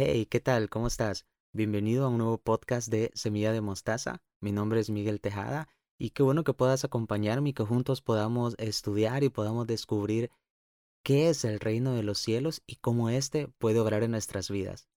Hey, ¿qué tal? ¿Cómo estás? Bienvenido a un nuevo podcast de Semilla de Mostaza. Mi nombre es Miguel Tejada y qué bueno que puedas acompañarme y que juntos podamos estudiar y podamos descubrir qué es el reino de los cielos y cómo éste puede obrar en nuestras vidas.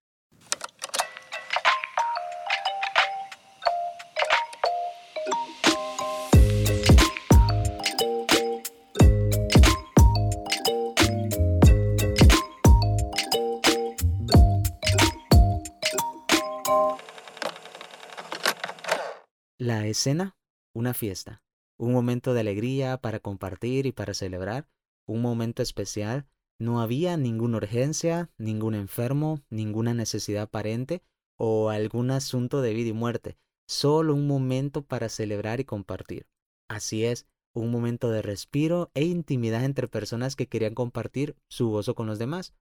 La escena, una fiesta, un momento de alegría para compartir y para celebrar, un momento especial. No había ninguna urgencia, ningún enfermo, ninguna necesidad aparente o algún asunto de vida y muerte, solo un momento para celebrar y compartir. Así es, un momento de respiro e intimidad entre personas que querían compartir su gozo con los demás.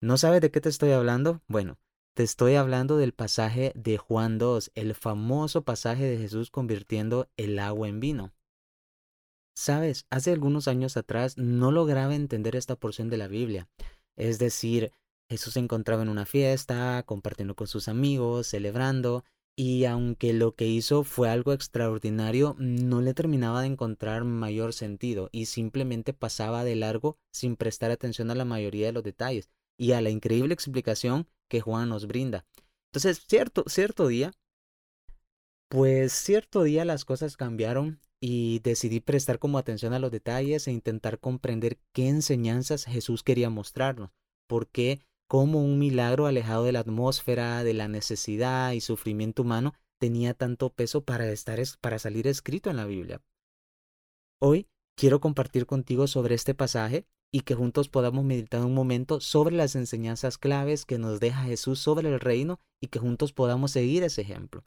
¿No sabes de qué te estoy hablando? Bueno, te estoy hablando del pasaje de Juan 2, el famoso pasaje de Jesús convirtiendo el agua en vino. Sabes, hace algunos años atrás no lograba entender esta porción de la Biblia. Es decir, Jesús se encontraba en una fiesta, compartiendo con sus amigos, celebrando, y aunque lo que hizo fue algo extraordinario, no le terminaba de encontrar mayor sentido y simplemente pasaba de largo sin prestar atención a la mayoría de los detalles y a la increíble explicación que Juan nos brinda. Entonces, cierto, cierto día, pues cierto día las cosas cambiaron y decidí prestar como atención a los detalles e intentar comprender qué enseñanzas Jesús quería mostrarnos, por qué como un milagro alejado de la atmósfera, de la necesidad y sufrimiento humano tenía tanto peso para estar para salir escrito en la Biblia. Hoy quiero compartir contigo sobre este pasaje y que juntos podamos meditar un momento sobre las enseñanzas claves que nos deja Jesús sobre el reino y que juntos podamos seguir ese ejemplo.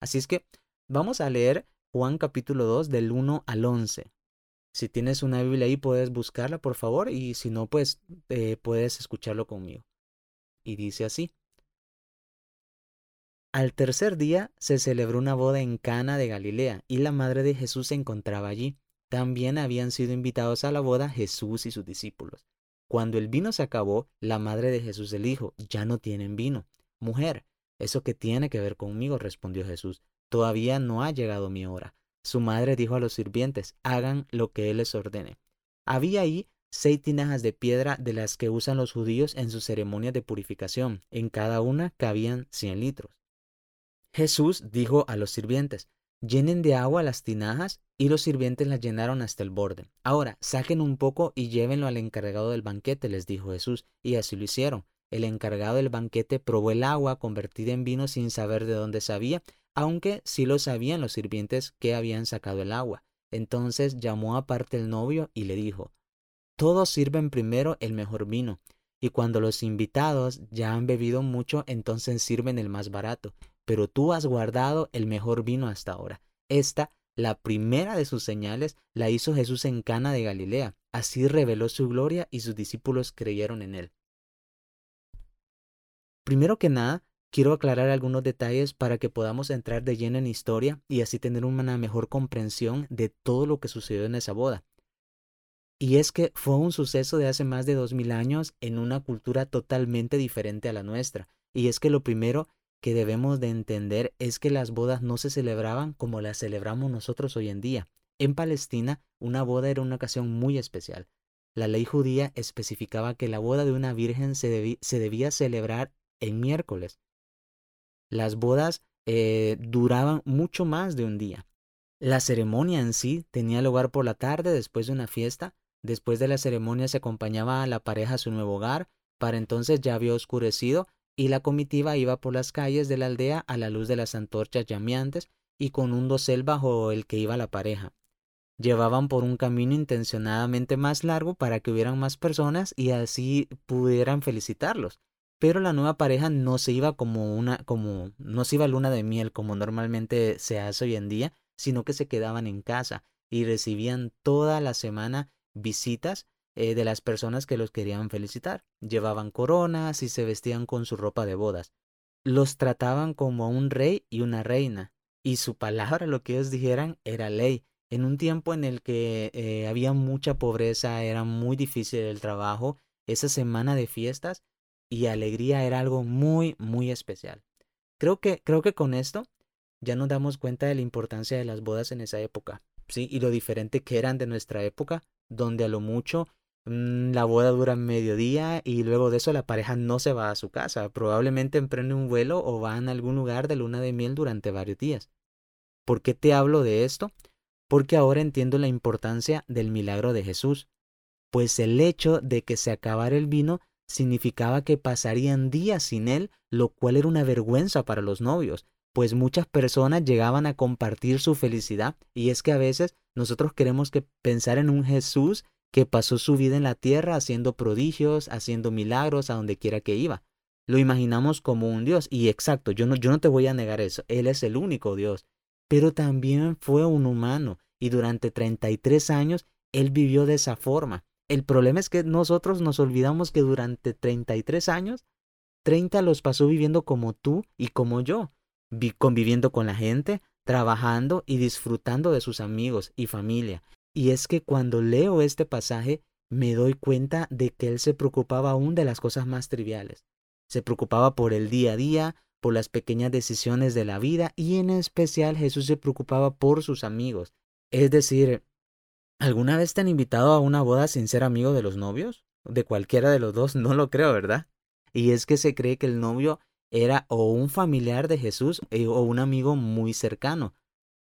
Así es que vamos a leer Juan capítulo 2 del 1 al 11. Si tienes una Biblia ahí puedes buscarla por favor y si no pues eh, puedes escucharlo conmigo. Y dice así. Al tercer día se celebró una boda en Cana de Galilea y la madre de Jesús se encontraba allí. También habían sido invitados a la boda Jesús y sus discípulos. Cuando el vino se acabó, la madre de Jesús le dijo, ya no tienen vino. Mujer, ¿eso qué tiene que ver conmigo? respondió Jesús. Todavía no ha llegado mi hora. Su madre dijo a los sirvientes, hagan lo que él les ordene. Había ahí seis tinajas de piedra de las que usan los judíos en sus ceremonias de purificación. En cada una cabían cien litros. Jesús dijo a los sirvientes, llenen de agua las tinajas y los sirvientes las llenaron hasta el borde. Ahora, saquen un poco y llévenlo al encargado del banquete, les dijo Jesús, y así lo hicieron. El encargado del banquete probó el agua convertida en vino sin saber de dónde sabía, aunque sí lo sabían los sirvientes que habían sacado el agua. Entonces llamó aparte el novio y le dijo, Todos sirven primero el mejor vino, y cuando los invitados ya han bebido mucho, entonces sirven el más barato, pero tú has guardado el mejor vino hasta ahora. Esta la primera de sus señales la hizo Jesús en Cana de Galilea. Así reveló su gloria y sus discípulos creyeron en él. Primero que nada, quiero aclarar algunos detalles para que podamos entrar de lleno en historia y así tener una mejor comprensión de todo lo que sucedió en esa boda. Y es que fue un suceso de hace más de dos mil años en una cultura totalmente diferente a la nuestra. Y es que lo primero que debemos de entender es que las bodas no se celebraban como las celebramos nosotros hoy en día. En Palestina, una boda era una ocasión muy especial. La ley judía especificaba que la boda de una virgen se, debía celebrar en miércoles. Las bodas eh, duraban mucho más de un día. La ceremonia en sí tenía lugar por la tarde después de una fiesta. Después de la ceremonia se acompañaba a la pareja a su nuevo hogar. Para entonces ya había oscurecido y la comitiva iba por las calles de la aldea a la luz de las antorchas llameantes y con un dosel bajo el que iba la pareja. Llevaban por un camino intencionadamente más largo para que hubieran más personas y así pudieran felicitarlos. Pero la nueva pareja no se iba como una, como, no se iba luna de miel como normalmente se hace hoy en día, sino que se quedaban en casa y recibían toda la semana visitas eh, de las personas que los querían felicitar. Llevaban coronas y se vestían con su ropa de bodas. Los trataban como un rey y una reina, y su palabra, lo que ellos dijeran, era ley. En un tiempo en el que eh, había mucha pobreza, era muy difícil el trabajo, esa semana de fiestas y alegría era algo muy, muy especial. Creo que, creo que con esto ya nos damos cuenta de la importancia de las bodas en esa época, ¿sí? Y lo diferente que eran de nuestra época, donde a lo mucho la boda dura mediodía y luego de eso la pareja no se va a su casa, probablemente emprende un vuelo o van a algún lugar de luna de miel durante varios días. ¿Por qué te hablo de esto? Porque ahora entiendo la importancia del milagro de Jesús, pues el hecho de que se acabara el vino significaba que pasarían días sin él, lo cual era una vergüenza para los novios, pues muchas personas llegaban a compartir su felicidad y es que a veces nosotros queremos que pensar en un Jesús que pasó su vida en la tierra haciendo prodigios, haciendo milagros a donde quiera que iba. Lo imaginamos como un Dios y exacto, yo no, yo no te voy a negar eso, Él es el único Dios, pero también fue un humano y durante 33 años Él vivió de esa forma. El problema es que nosotros nos olvidamos que durante 33 años, 30 los pasó viviendo como tú y como yo conviviendo con la gente, trabajando y disfrutando de sus amigos y familia. Y es que cuando leo este pasaje me doy cuenta de que él se preocupaba aún de las cosas más triviales. Se preocupaba por el día a día, por las pequeñas decisiones de la vida y en especial Jesús se preocupaba por sus amigos. Es decir, ¿alguna vez te han invitado a una boda sin ser amigo de los novios? De cualquiera de los dos, no lo creo, ¿verdad? Y es que se cree que el novio era o un familiar de Jesús eh, o un amigo muy cercano,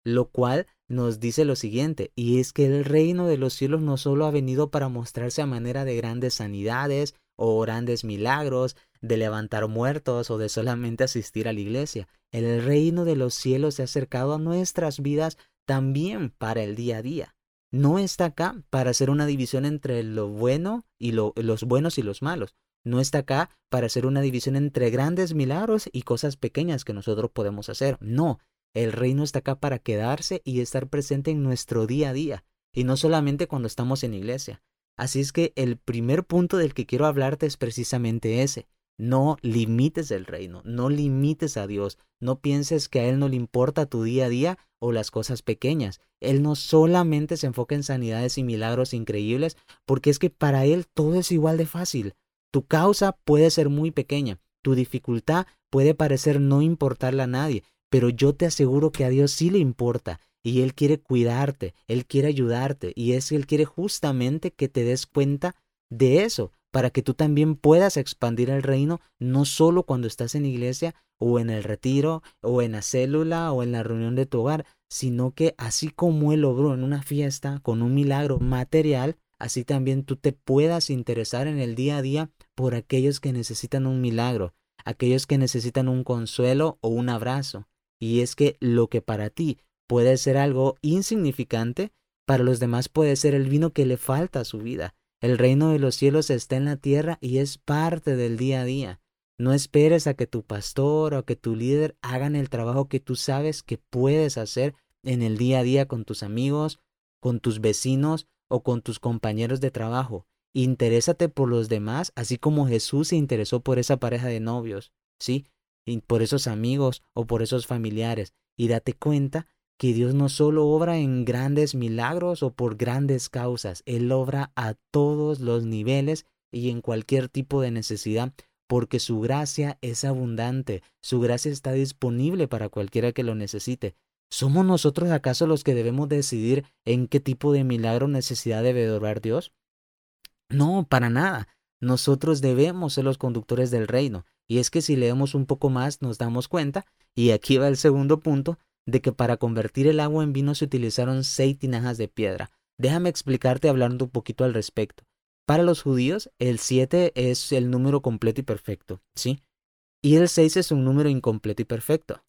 lo cual nos dice lo siguiente, y es que el reino de los cielos no solo ha venido para mostrarse a manera de grandes sanidades o grandes milagros, de levantar muertos o de solamente asistir a la iglesia. El reino de los cielos se ha acercado a nuestras vidas también para el día a día. No está acá para hacer una división entre lo bueno y los buenos y los malos, no está acá para hacer una división entre grandes milagros y cosas pequeñas que nosotros podemos hacer. No, el reino está acá para quedarse y estar presente en nuestro día a día, y no solamente cuando estamos en iglesia. Así es que el primer punto del que quiero hablarte es precisamente ese. No limites el reino, no limites a Dios, no pienses que a Él no le importa tu día a día o las cosas pequeñas. Él no solamente se enfoca en sanidades y milagros increíbles, porque es que para Él todo es igual de fácil. Tu causa puede ser muy pequeña, tu dificultad puede parecer no importarle a nadie, pero yo te aseguro que a Dios sí le importa y Él quiere cuidarte, Él quiere ayudarte y es que Él quiere justamente que te des cuenta de eso, para que tú también puedas expandir el reino, no solo cuando estás en iglesia o en el retiro o en la célula o en la reunión de tu hogar, sino que así como Él logró en una fiesta con un milagro material, así también tú te puedas interesar en el día a día por aquellos que necesitan un milagro, aquellos que necesitan un consuelo o un abrazo. Y es que lo que para ti puede ser algo insignificante, para los demás puede ser el vino que le falta a su vida. El reino de los cielos está en la tierra y es parte del día a día. No esperes a que tu pastor o que tu líder hagan el trabajo que tú sabes que puedes hacer en el día a día con tus amigos, con tus vecinos o con tus compañeros de trabajo. Interésate por los demás, así como Jesús se interesó por esa pareja de novios, ¿sí? Y por esos amigos o por esos familiares. Y date cuenta que Dios no solo obra en grandes milagros o por grandes causas, Él obra a todos los niveles y en cualquier tipo de necesidad, porque su gracia es abundante, su gracia está disponible para cualquiera que lo necesite. ¿Somos nosotros acaso los que debemos decidir en qué tipo de milagro o necesidad debe orar Dios? No, para nada. Nosotros debemos ser los conductores del reino. Y es que si leemos un poco más nos damos cuenta, y aquí va el segundo punto, de que para convertir el agua en vino se utilizaron seis tinajas de piedra. Déjame explicarte hablando un poquito al respecto. Para los judíos, el siete es el número completo y perfecto, ¿sí? Y el seis es un número incompleto y perfecto.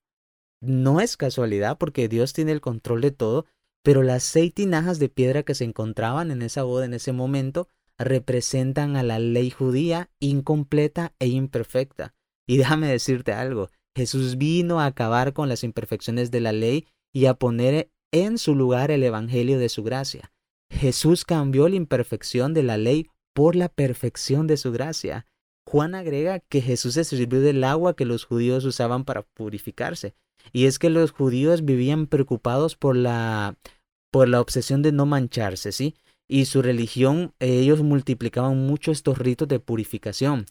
No es casualidad porque Dios tiene el control de todo, pero las seis tinajas de piedra que se encontraban en esa boda en ese momento representan a la ley judía incompleta e imperfecta. Y déjame decirte algo, Jesús vino a acabar con las imperfecciones de la ley y a poner en su lugar el Evangelio de su gracia. Jesús cambió la imperfección de la ley por la perfección de su gracia. Juan agrega que Jesús se sirvió del agua que los judíos usaban para purificarse. Y es que los judíos vivían preocupados por la, por la obsesión de no mancharse, ¿sí? Y su religión, ellos multiplicaban mucho estos ritos de purificación.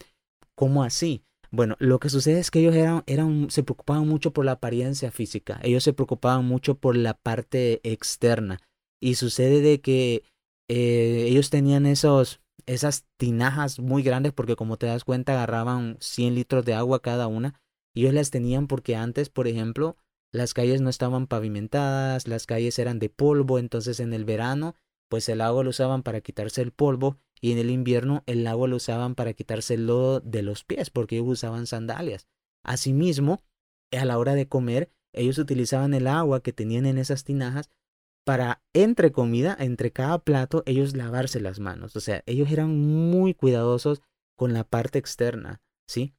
¿Cómo así? Bueno, lo que sucede es que ellos eran, se preocupaban mucho por la apariencia física, ellos se preocupaban mucho por la parte externa. Y sucede de que eh, ellos tenían esos, esas tinajas muy grandes porque como te das cuenta agarraban 100 litros de agua cada una. Ellos las tenían porque antes, por ejemplo, las calles no estaban pavimentadas, las calles eran de polvo, entonces en el verano, pues el agua lo usaban para quitarse el polvo y en el invierno el agua lo usaban para quitarse el lodo de los pies porque ellos usaban sandalias. Asimismo, a la hora de comer, ellos utilizaban el agua que tenían en esas tinajas para, entre comida, entre cada plato, ellos lavarse las manos. O sea, ellos eran muy cuidadosos con la parte externa, ¿sí?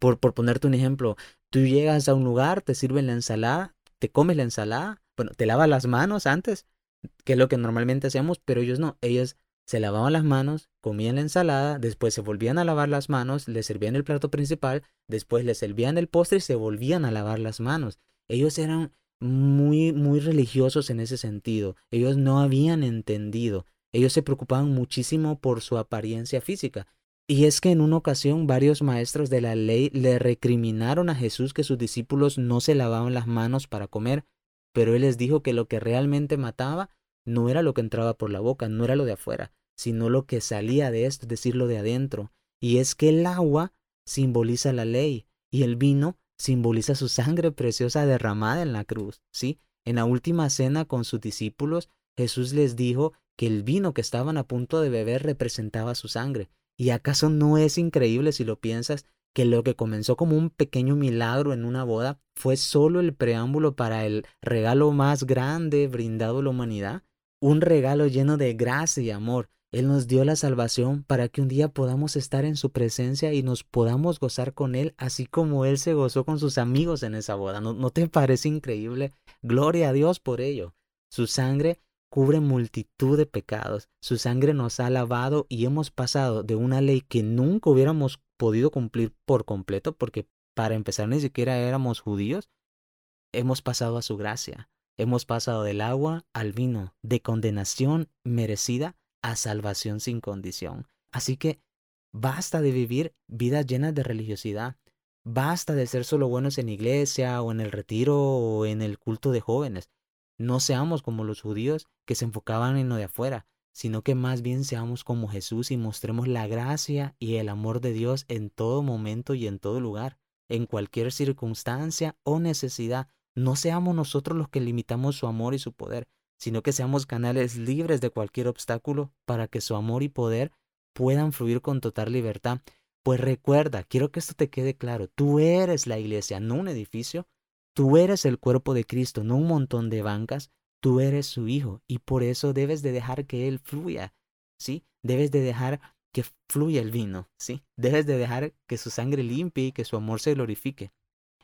Por, por ponerte un ejemplo, tú llegas a un lugar, te sirven la ensalada, te comes la ensalada, bueno, te lavas las manos antes, que es lo que normalmente hacemos, pero ellos no, ellos se lavaban las manos, comían la ensalada, después se volvían a lavar las manos, les servían el plato principal, después les servían el postre y se volvían a lavar las manos. Ellos eran muy, muy religiosos en ese sentido. Ellos no habían entendido. Ellos se preocupaban muchísimo por su apariencia física. Y es que en una ocasión varios maestros de la ley le recriminaron a Jesús que sus discípulos no se lavaban las manos para comer, pero él les dijo que lo que realmente mataba no era lo que entraba por la boca, no era lo de afuera, sino lo que salía de esto, es decir, lo de adentro. Y es que el agua simboliza la ley y el vino simboliza su sangre preciosa derramada en la cruz, ¿sí? En la última cena con sus discípulos, Jesús les dijo que el vino que estaban a punto de beber representaba su sangre. ¿Y acaso no es increíble si lo piensas que lo que comenzó como un pequeño milagro en una boda fue solo el preámbulo para el regalo más grande brindado a la humanidad? Un regalo lleno de gracia y amor, él nos dio la salvación para que un día podamos estar en su presencia y nos podamos gozar con Él, así como Él se gozó con sus amigos en esa boda. ¿No, te parece increíble? Gloria a Dios por ello. Su sangre cubre multitud de pecados. Su sangre nos ha lavado y hemos pasado de una ley que nunca hubiéramos podido cumplir por completo, porque para empezar ni siquiera éramos judíos. Hemos pasado a su gracia. Hemos pasado del agua al vino, de condenación merecida a salvación sin condición. Así que basta de vivir vidas llenas de religiosidad. Basta de ser solo buenos en iglesia o en el retiro o en el culto de jóvenes. No seamos como los judíos que se enfocaban en lo de afuera, sino que más bien seamos como Jesús y mostremos la gracia y el amor de Dios en todo momento y en todo lugar, en cualquier circunstancia o necesidad. No seamos nosotros los que limitamos su amor y su poder, sino que seamos canales libres de cualquier obstáculo para que su amor y poder puedan fluir con total libertad. Pues recuerda, quiero que esto te quede claro, tú eres la iglesia, no un edificio, tú eres el cuerpo de Cristo, no un montón de bancas, tú eres su hijo y por eso debes de dejar que Él fluya, ¿sí? Debes de dejar que fluya el vino, ¿sí? Debes de dejar que su sangre limpie y que su amor se glorifique.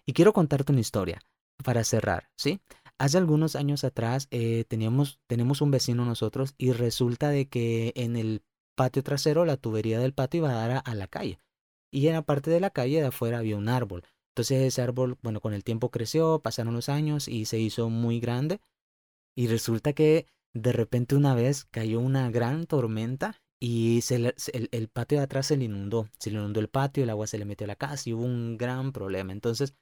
Y quiero contarte una historia para cerrar, ¿sí? Hace algunos años atrás eh, teníamos, tenemos un vecino nosotros y resulta de que en el patio trasero la tubería del patio iba a dar a, la calle. Y en la parte de la calle de afuera había un árbol. Entonces ese árbol, bueno, con el tiempo creció, pasaron los años y se hizo muy grande. Y resulta que de repente una vez cayó una gran tormenta y el, patio de atrás se le inundó. Se le inundó el patio, el agua se le metió a la casa y hubo un gran problema. Entonces,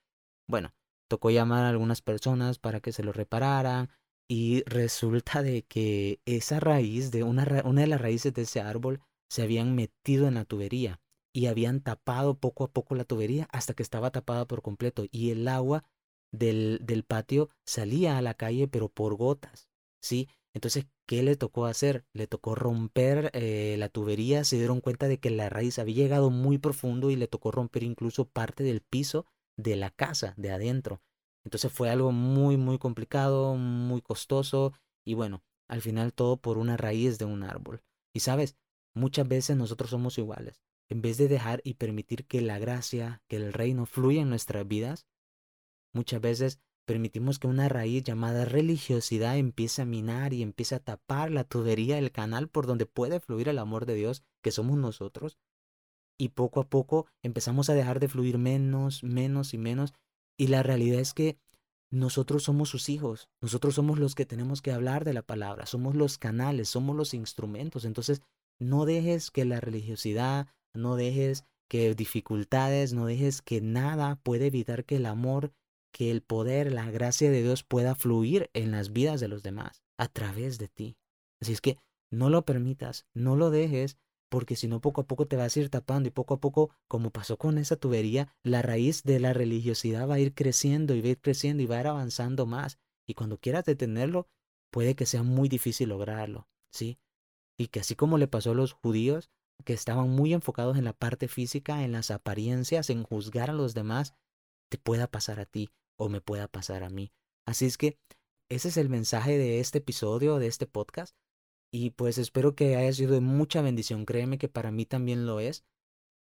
bueno, tocó llamar a algunas personas para que se lo repararan y resulta de que esa raíz de una, una de las raíces de ese árbol se habían metido en la tubería y habían tapado poco a poco la tubería hasta que estaba tapada por completo y el agua del, del patio salía a la calle pero por gotas, ¿sí? Entonces, ¿qué le tocó hacer? Le tocó romper eh, la tubería, se dieron cuenta de que la raíz había llegado muy profundo y le tocó romper incluso parte del piso de la casa, de adentro. Entonces fue algo muy, muy complicado, muy costoso y bueno, al final todo por una raíz de un árbol. Y sabes, muchas veces nosotros somos iguales. En vez de dejar y permitir que la gracia, que el reino fluya en nuestras vidas, muchas veces permitimos que una raíz llamada religiosidad empiece a minar y empiece a tapar la tubería, el canal por donde puede fluir el amor de Dios, que somos nosotros, y poco a poco empezamos a dejar de fluir menos, menos y menos. Y la realidad es que nosotros somos sus hijos, nosotros somos los que tenemos que hablar de la palabra, somos los canales, somos los instrumentos. Entonces, no dejes que la religiosidad, no dejes que dificultades, no dejes que nada puede evitar que el amor, que el poder, la gracia de Dios pueda fluir en las vidas de los demás a través de ti. Así es que no lo permitas, no lo dejes, porque si no poco a poco te vas a ir tapando y poco a poco, como pasó con esa tubería, la raíz de la religiosidad va a ir creciendo y va a ir creciendo y va a ir avanzando más. Y cuando quieras detenerlo, puede que sea muy difícil lograrlo, ¿sí? Y que así como le pasó a los judíos, que estaban muy enfocados en la parte física, en las apariencias, en juzgar a los demás, te pueda pasar a ti o me pueda pasar a mí. Así es que ese es el mensaje de este episodio, de este podcast. Y pues espero que haya sido de mucha bendición. Créeme que para mí también lo es.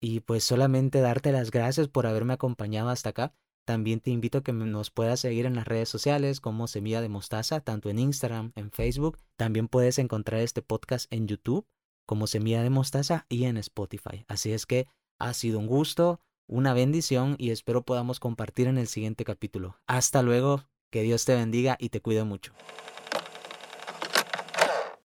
Y pues solamente darte las gracias por haberme acompañado hasta acá. También te invito a que nos puedas seguir en las redes sociales como Semilla de Mostaza, tanto en Instagram, en Facebook. También puedes encontrar este podcast en YouTube como Semilla de Mostaza y en Spotify. Así es que ha sido un gusto, una bendición y espero podamos compartir en el siguiente capítulo. Hasta luego, que Dios te bendiga y te cuide mucho.